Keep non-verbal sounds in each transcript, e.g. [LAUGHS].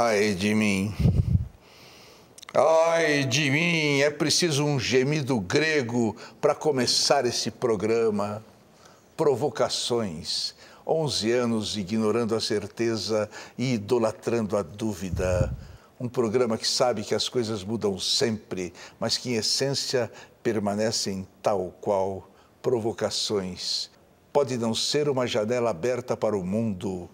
Ai de mim. Ai de mim, é preciso um gemido grego para começar esse programa. Provocações. 11 anos ignorando a certeza e idolatrando a dúvida. Um programa que sabe que as coisas mudam sempre, mas que em essência permanecem tal qual provocações. Pode não ser uma janela aberta para o mundo,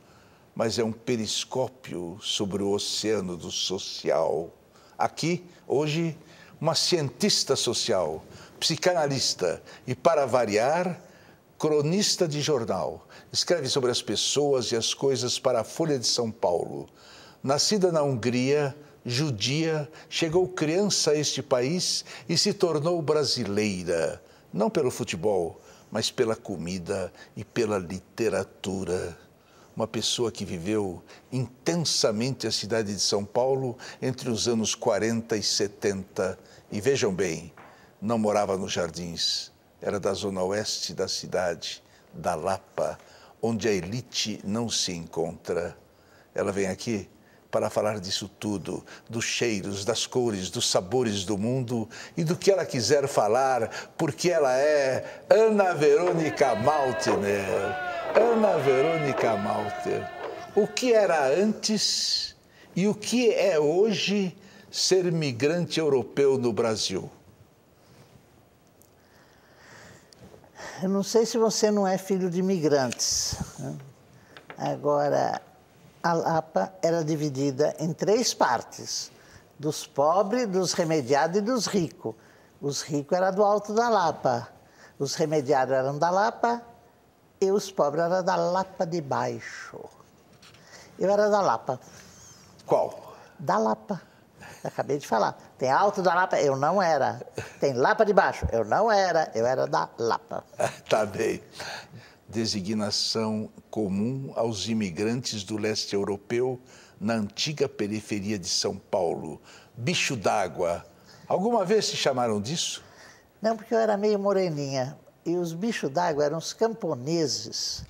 mas é um periscópio sobre o oceano do social. Aqui, hoje, uma cientista social, psicanalista e, para variar, cronista de jornal. Escreve sobre as pessoas e as coisas para a Folha de São Paulo. Nascida na Hungria, judia, chegou criança a este país e se tornou brasileira, não pelo futebol, mas pela comida e pela literatura uma pessoa que viveu intensamente a cidade de São Paulo entre os anos 40 e 70. E vejam bem, não morava nos jardins, era da zona oeste da cidade, da Lapa, onde a elite não se encontra. Ela vem aqui para falar disso tudo, dos cheiros, das cores, dos sabores do mundo e do que ela quiser falar, porque ela é Ana Verônica Maltner. Ana Verônica Malter, o que era antes e o que é hoje ser migrante europeu no Brasil? Eu não sei se você não é filho de imigrantes. Né? Agora, a Lapa era dividida em três partes: dos pobres, dos remediados e dos ricos. Os ricos eram do Alto da Lapa, os remediados eram da Lapa e os pobres eram da Lapa de Baixo. Eu era da Lapa. Qual? Da Lapa. Acabei de falar. Tem alto da Lapa, eu não era. Tem Lapa de Baixo, eu não era. Eu era da Lapa. [LAUGHS] tá bem. Designação comum aos imigrantes do leste europeu na antiga periferia de São Paulo. Bicho d'água. Alguma vez se chamaram disso? Não, porque eu era meio moreninha. E os bichos d'água eram os camponeses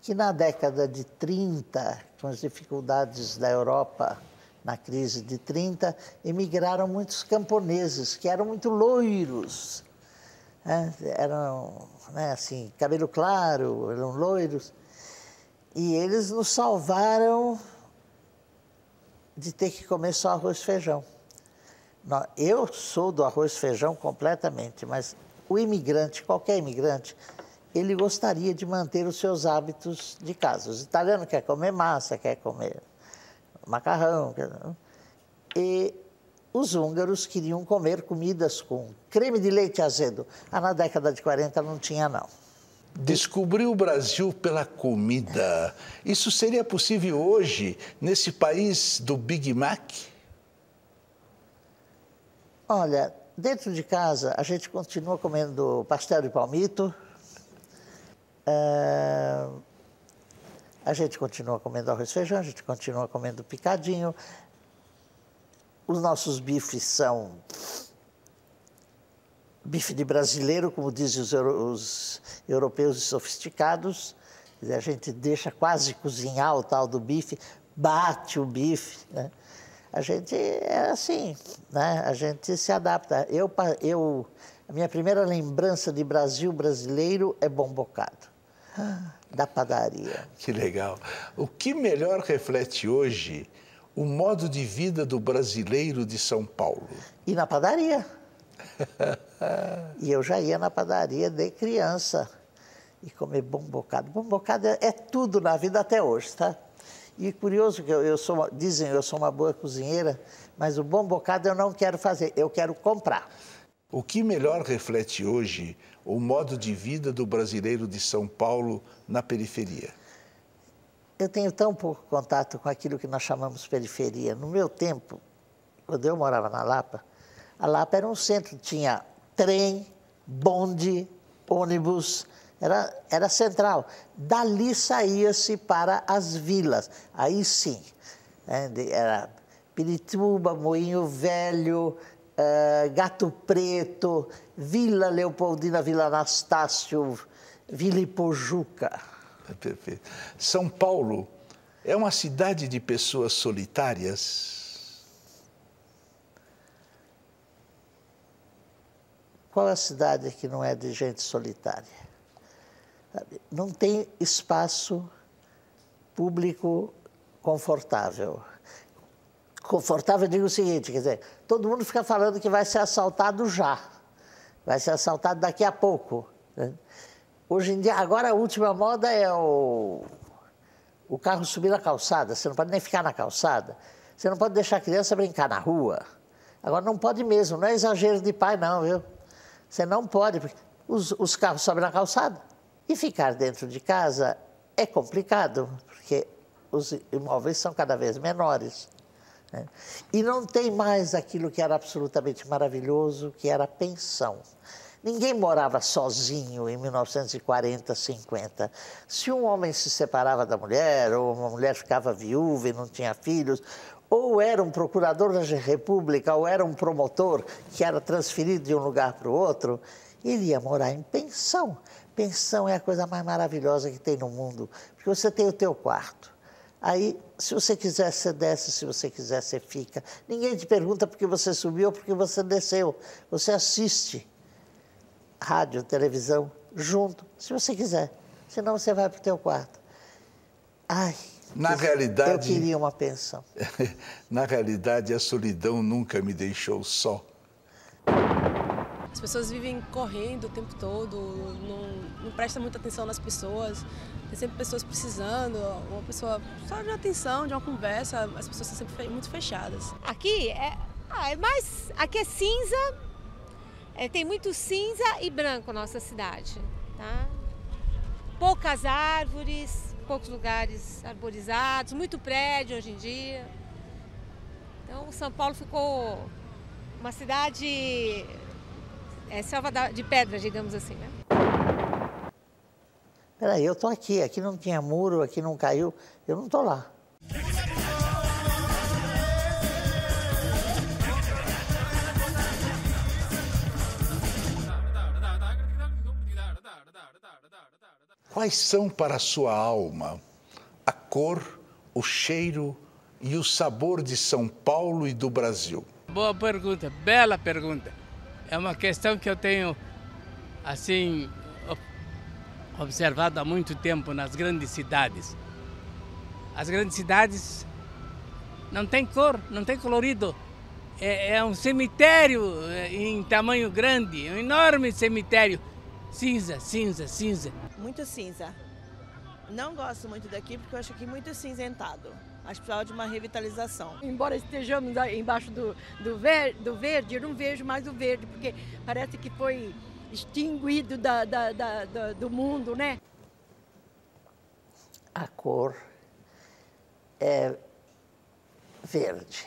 que na década de 30, com as dificuldades da Europa na crise de 30, emigraram muitos camponeses que eram muito loiros. Né? Eram, né, assim, cabelo claro, eram loiros. E eles nos salvaram de ter que comer só arroz e feijão. Eu sou do arroz e feijão completamente, mas o imigrante, qualquer imigrante, ele gostaria de manter os seus hábitos de casa. Os italianos querem comer massa, quer comer macarrão. Quer... E os húngaros queriam comer comidas com creme de leite azedo. Ah, na década de 40 não tinha, não. Descobrir o Brasil pela comida. Isso seria possível hoje, nesse país do Big Mac? Olha, Dentro de casa, a gente continua comendo pastel de palmito, uh, a gente continua comendo arroz e feijão, a gente continua comendo picadinho. Os nossos bifes são bife de brasileiro, como dizem os, euro, os europeus sofisticados. A gente deixa quase cozinhar o tal do bife, bate o bife. Né? A gente é assim, né? A gente se adapta. Eu, eu, a minha primeira lembrança de Brasil brasileiro é bom bocado, da padaria. Que legal. O que melhor reflete hoje o modo de vida do brasileiro de São Paulo? E na padaria. e eu já ia na padaria de criança e comer bom bocado. Bom bocado é, é tudo na vida até hoje, tá? E curioso que eu, eu sou, dizem eu sou uma boa cozinheira, mas o bom bocado eu não quero fazer, eu quero comprar. O que melhor reflete hoje o modo de vida do brasileiro de São Paulo na periferia? Eu tenho tão pouco contato com aquilo que nós chamamos periferia. No meu tempo, quando eu morava na Lapa, a Lapa era um centro, tinha trem, bonde, ônibus, era, era central. Dali saía-se para as vilas. Aí sim, né, era Pirituba, Moinho Velho, uh, Gato Preto, Vila Leopoldina, Vila Anastácio, Vila Ipojuca. É perfeito. São Paulo É uma cidade de pessoas solitárias? Qual é a cidade que não é de gente solitária? Não tem espaço público confortável. Confortável, digo o seguinte, quer dizer, todo mundo fica falando que vai ser assaltado já, vai ser assaltado daqui a pouco. Né? Hoje em dia, agora a última moda é o, o carro subir na calçada, você não pode nem ficar na calçada, você não pode deixar a criança brincar na rua. Agora não pode mesmo, não é exagero de pai não, viu? Você não pode, porque os, os carros sobem na calçada. E ficar dentro de casa é complicado, porque os imóveis são cada vez menores. Né? E não tem mais aquilo que era absolutamente maravilhoso, que era a pensão. Ninguém morava sozinho em 1940, 50. Se um homem se separava da mulher, ou uma mulher ficava viúva e não tinha filhos, ou era um procurador da República, ou era um promotor que era transferido de um lugar para o outro, ele ia morar em pensão. Pensão é a coisa mais maravilhosa que tem no mundo, porque você tem o teu quarto. Aí, se você quiser, você desce, se você quiser, você fica. Ninguém te pergunta porque você subiu ou porque você desceu. Você assiste rádio, televisão, junto, se você quiser. Senão você vai para o teu quarto. Ai, na realidade, eu queria uma pensão. [LAUGHS] Na realidade, a solidão nunca me deixou só. As pessoas vivem correndo o tempo todo, não, não prestam muita atenção nas pessoas. Tem sempre pessoas precisando, uma pessoa só de atenção, de uma conversa. As pessoas são sempre muito fechadas. Aqui é, ah, é mais. Aqui é cinza, é, tem muito cinza e branco nossa cidade. Tá? Poucas árvores, poucos lugares arborizados, muito prédio hoje em dia. Então, São Paulo ficou uma cidade é, selva de pedra, digamos assim, né? Peraí, eu tô aqui, aqui não tinha muro, aqui não caiu, eu não tô lá. Quais são para a sua alma a cor, o cheiro e o sabor de São Paulo e do Brasil? Boa pergunta, bela pergunta é uma questão que eu tenho, assim, observado há muito tempo nas grandes cidades. As grandes cidades não tem cor, não tem colorido. É, é um cemitério é, em tamanho grande, um enorme cemitério. Cinza, cinza, cinza. Muito cinza. Não gosto muito daqui porque eu acho aqui muito cinzentado. Acho que precisava de uma revitalização. Embora estejamos embaixo do, do, ver, do verde, eu não vejo mais o verde, porque parece que foi extinguido da, da, da, da, do mundo, né? A cor é verde.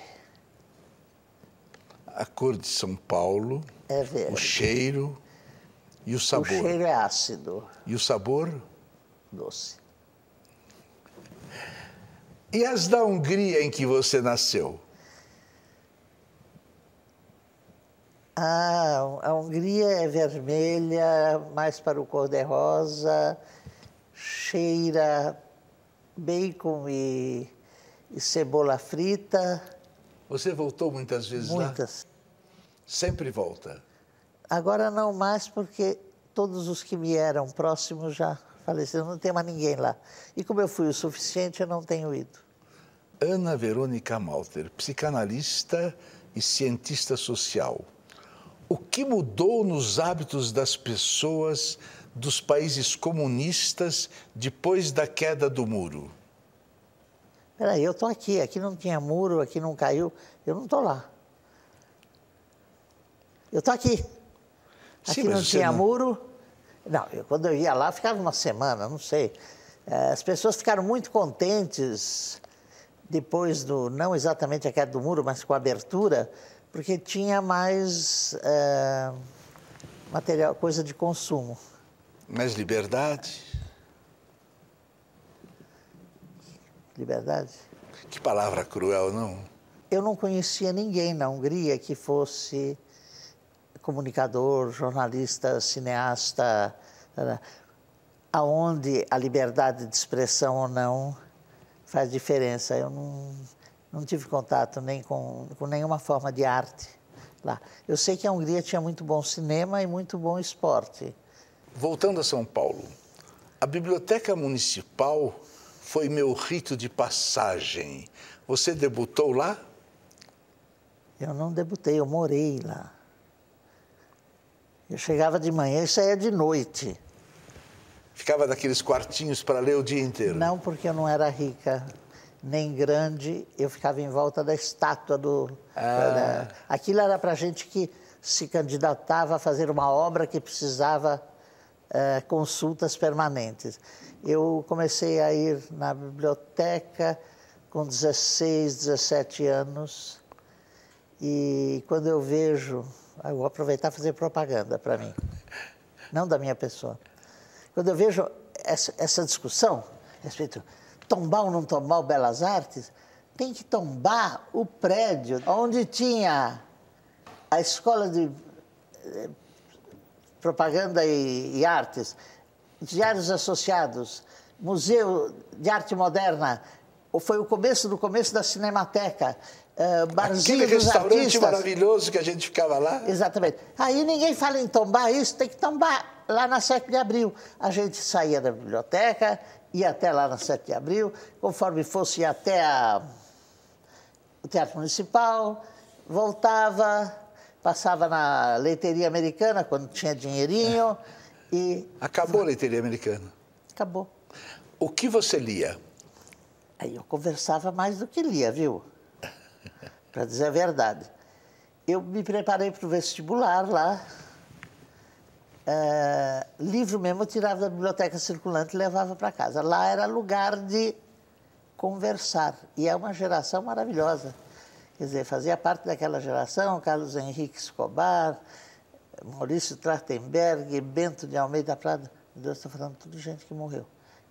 A cor de São Paulo. É verde. O cheiro e o sabor. O cheiro é ácido. E o sabor? Doce. E as da Hungria em que você nasceu? Ah, a Hungria é vermelha, mais para o cor-de-rosa, cheira bacon e, e, cebola frita. Você voltou muitas vezes muitas. lá? Muitas. Sempre volta? Agora não mais, porque todos os que me eram próximos já faleceram, não tem mais ninguém lá. E como eu fui o suficiente, eu não tenho ido. Ana Verônica Malter, psicanalista e cientista social. O que mudou nos hábitos das pessoas dos países comunistas depois da queda do muro? Peraí, eu estou aqui, aqui não tinha muro, aqui não caiu, eu não estou lá. Eu estou aqui. Aqui Sim, não tinha não... muro. Não, eu, quando eu ia lá, ficava uma semana, não sei. Eh, as pessoas ficaram muito contentes depois do, não exatamente a queda do muro, mas com a abertura, porque tinha mais é, material, coisa de consumo. Mais liberdade? Liberdade? Que palavra cruel, não? Eu não conhecia ninguém na Hungria que fosse comunicador, jornalista, cineasta, aonde a liberdade de expressão ou não faz diferença. Eu não, não tive contato nem com, com nenhuma forma de arte lá. Eu sei que a Hungria tinha muito bom cinema e muito bom esporte. Voltando a São Paulo, a biblioteca municipal foi meu rito de passagem. Você debutou lá? Eu não debutei, eu morei lá. Eu chegava de manhã e saía de noite. Ficava daqueles quartinhos para ler o dia inteiro? Não, porque eu não era rica nem grande. Eu ficava em volta da estátua do. Ah. Da, aquilo era para gente que se candidatava a fazer uma obra que precisava eh, consultas permanentes. Eu comecei a ir na biblioteca com 16, 17 anos. E quando eu vejo, eu vou aproveitar e fazer propaganda para mim, não da minha pessoa. Quando eu vejo essa, essa discussão a respeito tombar ou não tombar o Belas Artes, tem que tombar o prédio onde tinha a escola de eh, propaganda e, e artes, diários associados, museu de arte moderna, foi o começo do começo da Cinemateca, uh, barzinho Aquele restaurante artistas. maravilhoso que a gente ficava lá. Exatamente. Aí ninguém fala em tombar isso, tem que tombar lá na 7 de abril. A gente saía da biblioteca, ia até lá na 7 de abril, conforme fosse até a- o Teatro Municipal, voltava, passava na leiteria americana quando tinha dinheirinho e Acabou a leiteria americana. acabou. O que você lia? Aí eu conversava mais do que lia, viu? [LAUGHS] Para dizer a verdade. Eu me preparei para o vestibular lá. Eh, livro mesmo eu tirava da biblioteca circulante e levava para casa. Lá era lugar de conversar. E é uma geração maravilhosa. Quer dizer, fazia parte daquela geração Carlos Henrique Escobar, Maurício Trachtenberg, Bento de Almeida Prado. Meu Deus, estou falando tudo gente que morreu.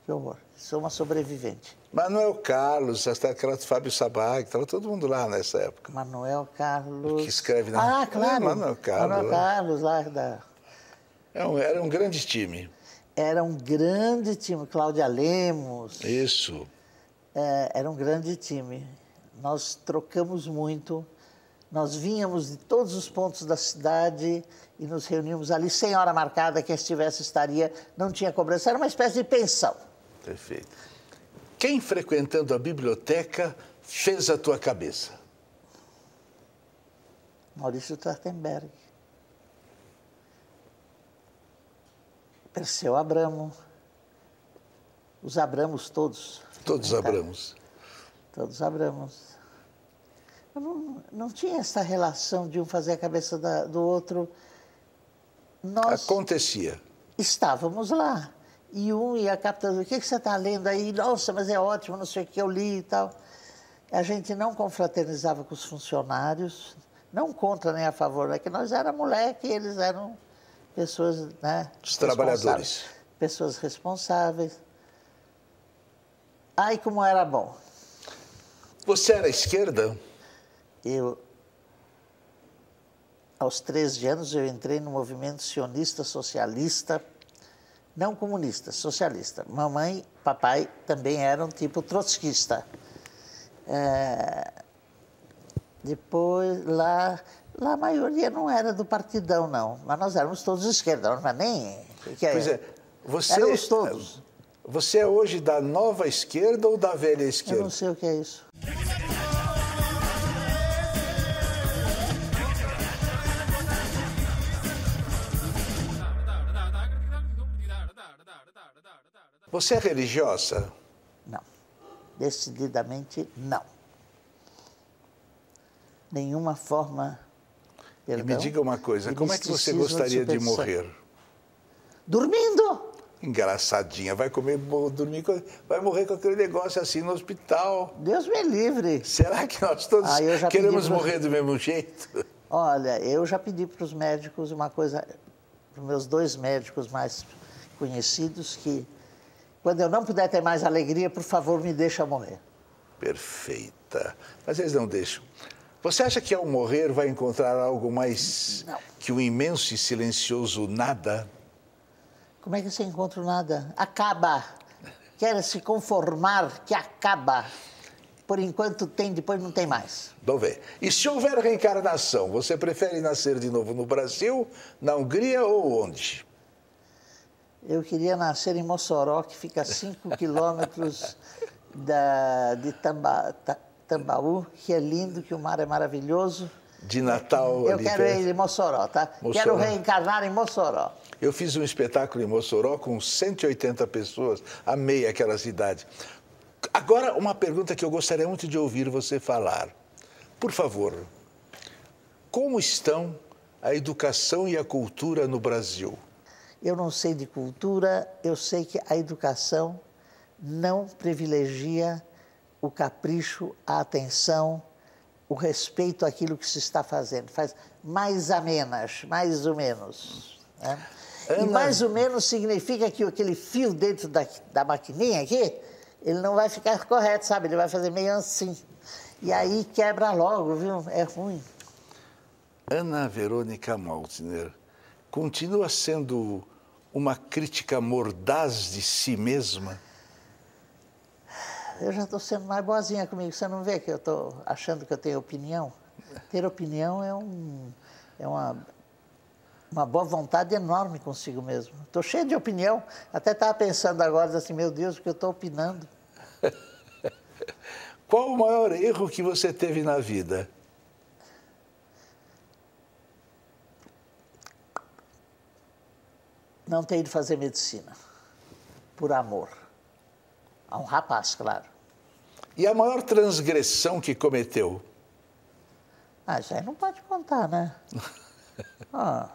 Que horror. Sou uma sobrevivente. Manuel Carlos, até aquela Fábio Sabag, estava todo mundo lá nessa época. Manuel Carlos. Que escreve na- Ah, claro. É, Manuel Carlos, Manuel né? Carlos, lá da. Era um, era um grande time. Era um grande time. Cláudia Lemos. Isso. É, era um grande time. Nós trocamos muito. Nós vínhamos de todos os pontos da cidade e nos reuníamos ali sem hora marcada. Quem estivesse estaria, não tinha cobrança. Era uma espécie de pensão. Perfeito. Quem frequentando a biblioteca fez a tua cabeça? Maurício Trachtenberg. Perseu Abramo. Os Abramos todos. Todos Tá. abramos. Todos Abramos. Não, não tinha essa relação de um fazer a cabeça da- do outro. Nós Acontecia. estávamos lá. E um ia captando, o que, que você está lendo aí? Nossa, mas é ótimo, não sei o que eu li e tal. A gente não confraternizava com os funcionários, não contra nem a favor, é que nós éramos moleque e eles eram pessoas, né? Os trabalhadores. Pessoas responsáveis. Ai, como era bom. Você era esquerda? Eu, aos 13 anos, eu entrei no movimento sionista socialista, não comunista, socialista. Mamãe, papai também eram tipo trotskista. É, depois, lá, lá a maioria não era do partidão, não. Mas nós éramos todos de esquerda, não é nem... que Pois é. Você, Éramos todos. Você é hoje da nova esquerda ou da velha Eu esquerda? não sei o que é isso. Você é religiosa? Não. Decididamente não. Nenhuma forma. E me perdão, diga uma coisa, de como é que você gostaria de superstição. morrer? Dormindo! Engraçadinha, vai comer, dormir, vai morrer com aquele negócio assim no hospital. Deus me livre. Será que nós todos Ah, queremos morrer do mesmo jeito? Olha, eu já pedi para os médicos uma coisa, para os meus dois médicos mais conhecidos, que quando eu não puder ter mais alegria, por favor, me deixa morrer. Perfeita. Mas eles não deixam. Você acha que ao morrer vai encontrar algo mais Não. que o imenso e silencioso nada? Como é que você encontra nada? Acaba. quer se conformar que acaba. Por enquanto tem, depois não tem mais. Ver. E se houver reencarnação, você prefere nascer de novo no Brasil, na Hungria ou onde? Eu queria nascer em Mossoró, que fica a 5 [LAUGHS] quilômetros da, de Tamba, Ta- Tambaú, que é lindo, que o mar é maravilhoso. De Natal Eu quero perto? ir em Mossoró, tá? Mossoró. Quero reencarnar em Mossoró. Eu fiz um espetáculo em Mossoró com 180 pessoas, amei aquela cidade. Agora, uma pergunta que eu gostaria muito de ouvir você falar. Por favor, como estão a educação e a cultura no Brasil? Eu não sei de cultura, eu sei que a educação não privilegia o capricho, a atenção, o respeito àquilo que se está fazendo. Faz mais a menos, mais ou menos. né? E Ana- mais ou menos significa que aquele fio dentro da, da maquininha aqui, ele não vai ficar correto, sabe? Ele vai fazer meio assim. E aí quebra logo, viu? É ruim. Ana Verônica Maltner continua sendo uma crítica mordaz de si mesma? Eu já estou sendo mais boazinha comigo. Você não vê que eu estou achando que eu tenho opinião? Ter opinião é, um, é uma, uma boa vontade enorme consigo mesmo. Estou cheio de opinião. Até estava pensando agora assim, meu Deus, o que eu estou opinando? [LAUGHS] Qual o maior erro que você teve na vida? Não ter ido fazer medicina. Por amor. A um rapaz, claro. E a maior transgressão que cometeu? Ah, isso aí não pode contar, né? [LAUGHS] Ah,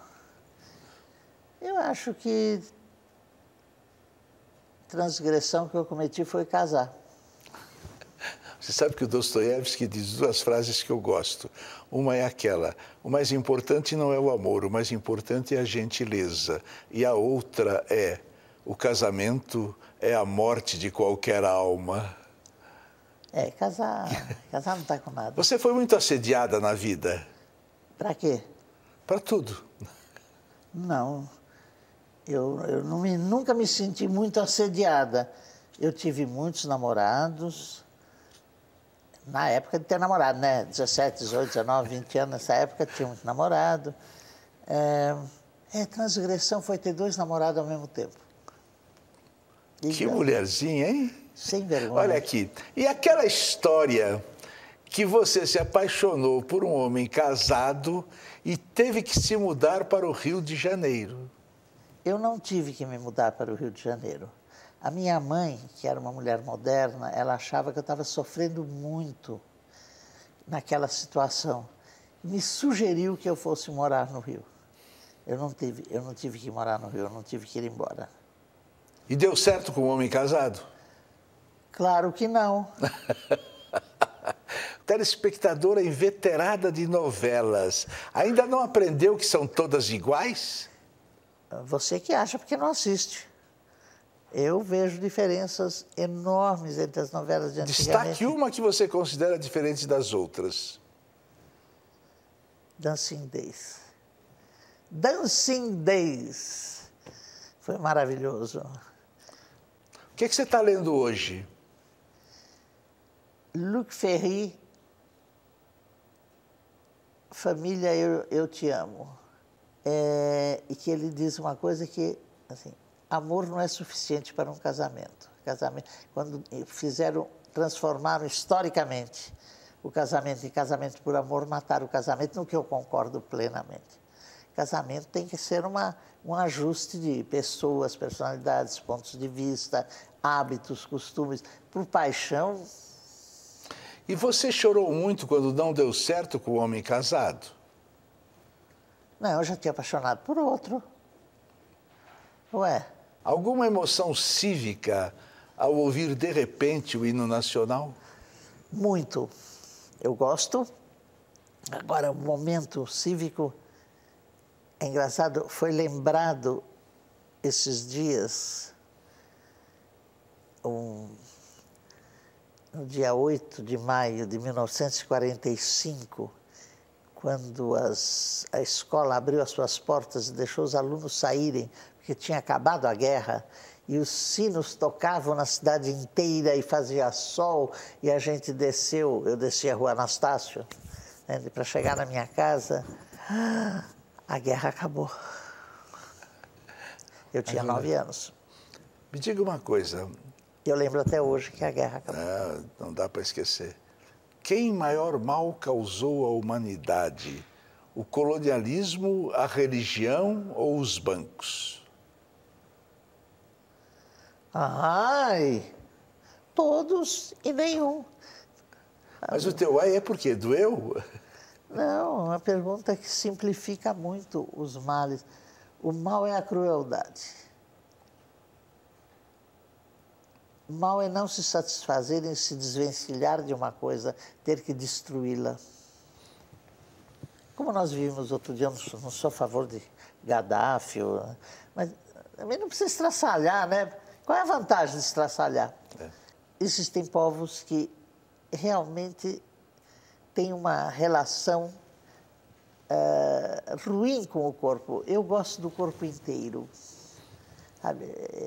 eu acho que transgressão que eu cometi foi casar. Você sabe que o Dostoiévski diz duas frases que eu gosto. Uma é aquela: o mais importante não é o amor, o mais importante é a gentileza. E a outra é: o casamento é a morte de qualquer alma. É, casar, [LAUGHS] casar não está com nada. Você foi muito assediada na vida? Para quê? Para tudo. Não. Eu, eu me- nunca me senti muito assediada. Eu tive muitos namorados. Na época de ter namorado, né? 17, 18, 19, 20 anos, nessa época tinha muito namorado. É, é, transgressão foi ter dois namorados ao mesmo tempo. Que Diga, mulherzinha, hein? Sem vergonha. Olha aqui. E aquela história que você se apaixonou por um homem casado e teve que se mudar para o Rio de Janeiro. Eu não tive que me mudar para o Rio de Janeiro. A minha mãe, que era uma mulher moderna, ela achava que eu estava sofrendo muito naquela situação. Me sugeriu que eu fosse morar no Rio. Eu não tive, eu não tive que morar no Rio, eu não tive que ir embora. E deu certo com um homem casado? Claro que não. [LAUGHS] Telespectadora inveterada de novelas, ainda não aprendeu que são todas iguais? Você que acha porque não assiste. Eu vejo diferenças enormes entre as novelas de antigamente. Destaque uma que você considera diferente das outras. Dancing Days. Dancing Days. Foi maravilhoso. Que, que você está lendo hoje? Luc Ferry, Família, eu, eu te amo. É, e que ele diz uma coisa que, assim, amor não é suficiente para um casamento. Casamento, quando fizeram, transformaram historicamente o casamento em casamento por amor, mataram o casamento, no que eu concordo plenamente. Casamento tem que ser uma, um ajuste de pessoas, personalidades, pontos de vista, hábitos, costumes. Por paixão, E você chorou muito quando não deu certo com o homem casado? Não, eu já tinha apaixonado por outro. Ué, Alguma emoção cívica ao ouvir de repente o hino nacional? muito. Eu gosto. Agora, o momento cívico é engraçado, foi lembrado esses dias, um, no dia 8 de maio de 1945, quando as, a escola abriu as suas portas e deixou os alunos saírem, porque tinha acabado a guerra e os sinos tocavam na cidade inteira e fazia sol e a gente desceu, eu desci a rua Anastácio né, para chegar na minha casa, a guerra acabou. Eu tinha nove anos. Me diga uma coisa. Eu lembro até hoje que a guerra acabou. Ah, não dá para esquecer. Quem maior mal causou à humanidade? O colonialismo, a religião ou os bancos? Ai, todos e nenhum. Mas o teu ai é porque doeu? Não, uma pergunta que simplifica muito os males. O mal é a crueldade. O mal é não se satisfazer em se desvencilhar de uma coisa, ter que destruí-la. Como nós vimos outro dia, não sou, a favor de Gaddafi, mas também não precisa estraçalhar, né? Qual é a vantagem de estraçalhar? É. Existem povos que realmente têm uma relação uh, ruim com o corpo. Eu gosto do corpo inteiro. Sabe?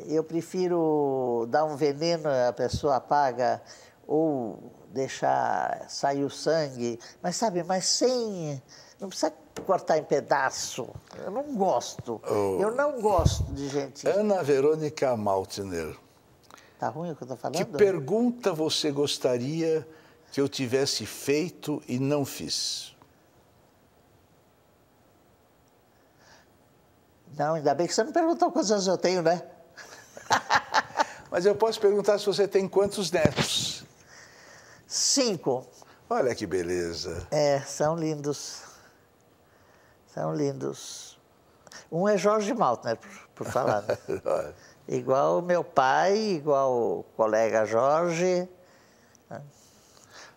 Eu prefiro dar um veneno, a pessoa apaga, ou deixar sair o sangue, mas sabe, mas sem. Não precisa cortar em pedaço. Eu não gosto. Oh. Eu não gosto de gente. Ana Verônica Maltner. Tá ruim o que eu estou falando? Que pergunta você gostaria que eu tivesse feito e não fiz? Não, ainda bem que você não perguntou quantos anos eu tenho, né? [LAUGHS] Mas eu posso perguntar se você tem quantos netos? Cinco. Olha que beleza. É, são lindos. São lindos. Um é Jorge Maltner, por, por falar. Né? [LAUGHS] igual meu pai, igual o colega Jorge.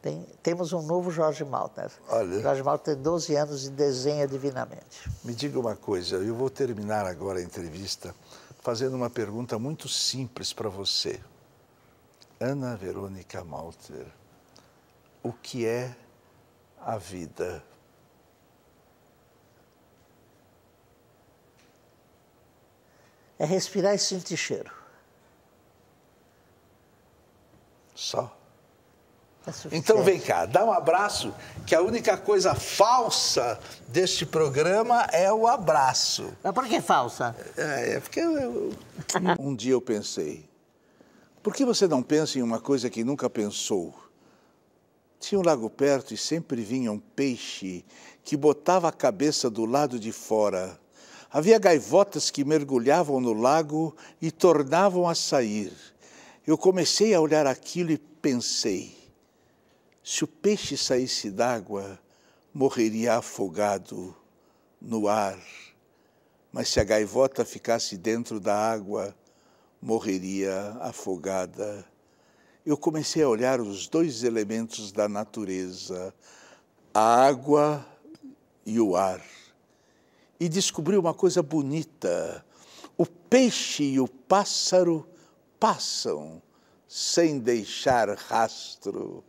Tem, temos um novo Jorge Maltner. Olha. Jorge Maltner tem 12 anos e desenha divinamente. Me diga uma coisa, eu vou terminar agora a entrevista fazendo uma pergunta muito simples para você. Ana Verônica Malter, o que é a vida? É respirar e sentir cheiro. Só? É então vem cá, dá um abraço, que a única coisa falsa deste programa é o abraço. Mas por que falsa? É, é porque eu, um dia eu pensei, por que você não pensa em uma coisa que nunca pensou? Tinha um lago perto e sempre vinha um peixe que botava a cabeça do lado de fora. Havia gaivotas que mergulhavam no lago e tornavam a sair. Eu comecei a olhar aquilo e pensei: se o peixe saísse d'água, morreria afogado no ar, mas se a gaivota ficasse dentro da água, morreria afogada. Eu comecei a olhar os dois elementos da natureza, a água e o ar, e descobri uma coisa bonita. O peixe e o pássaro passam sem deixar rastro.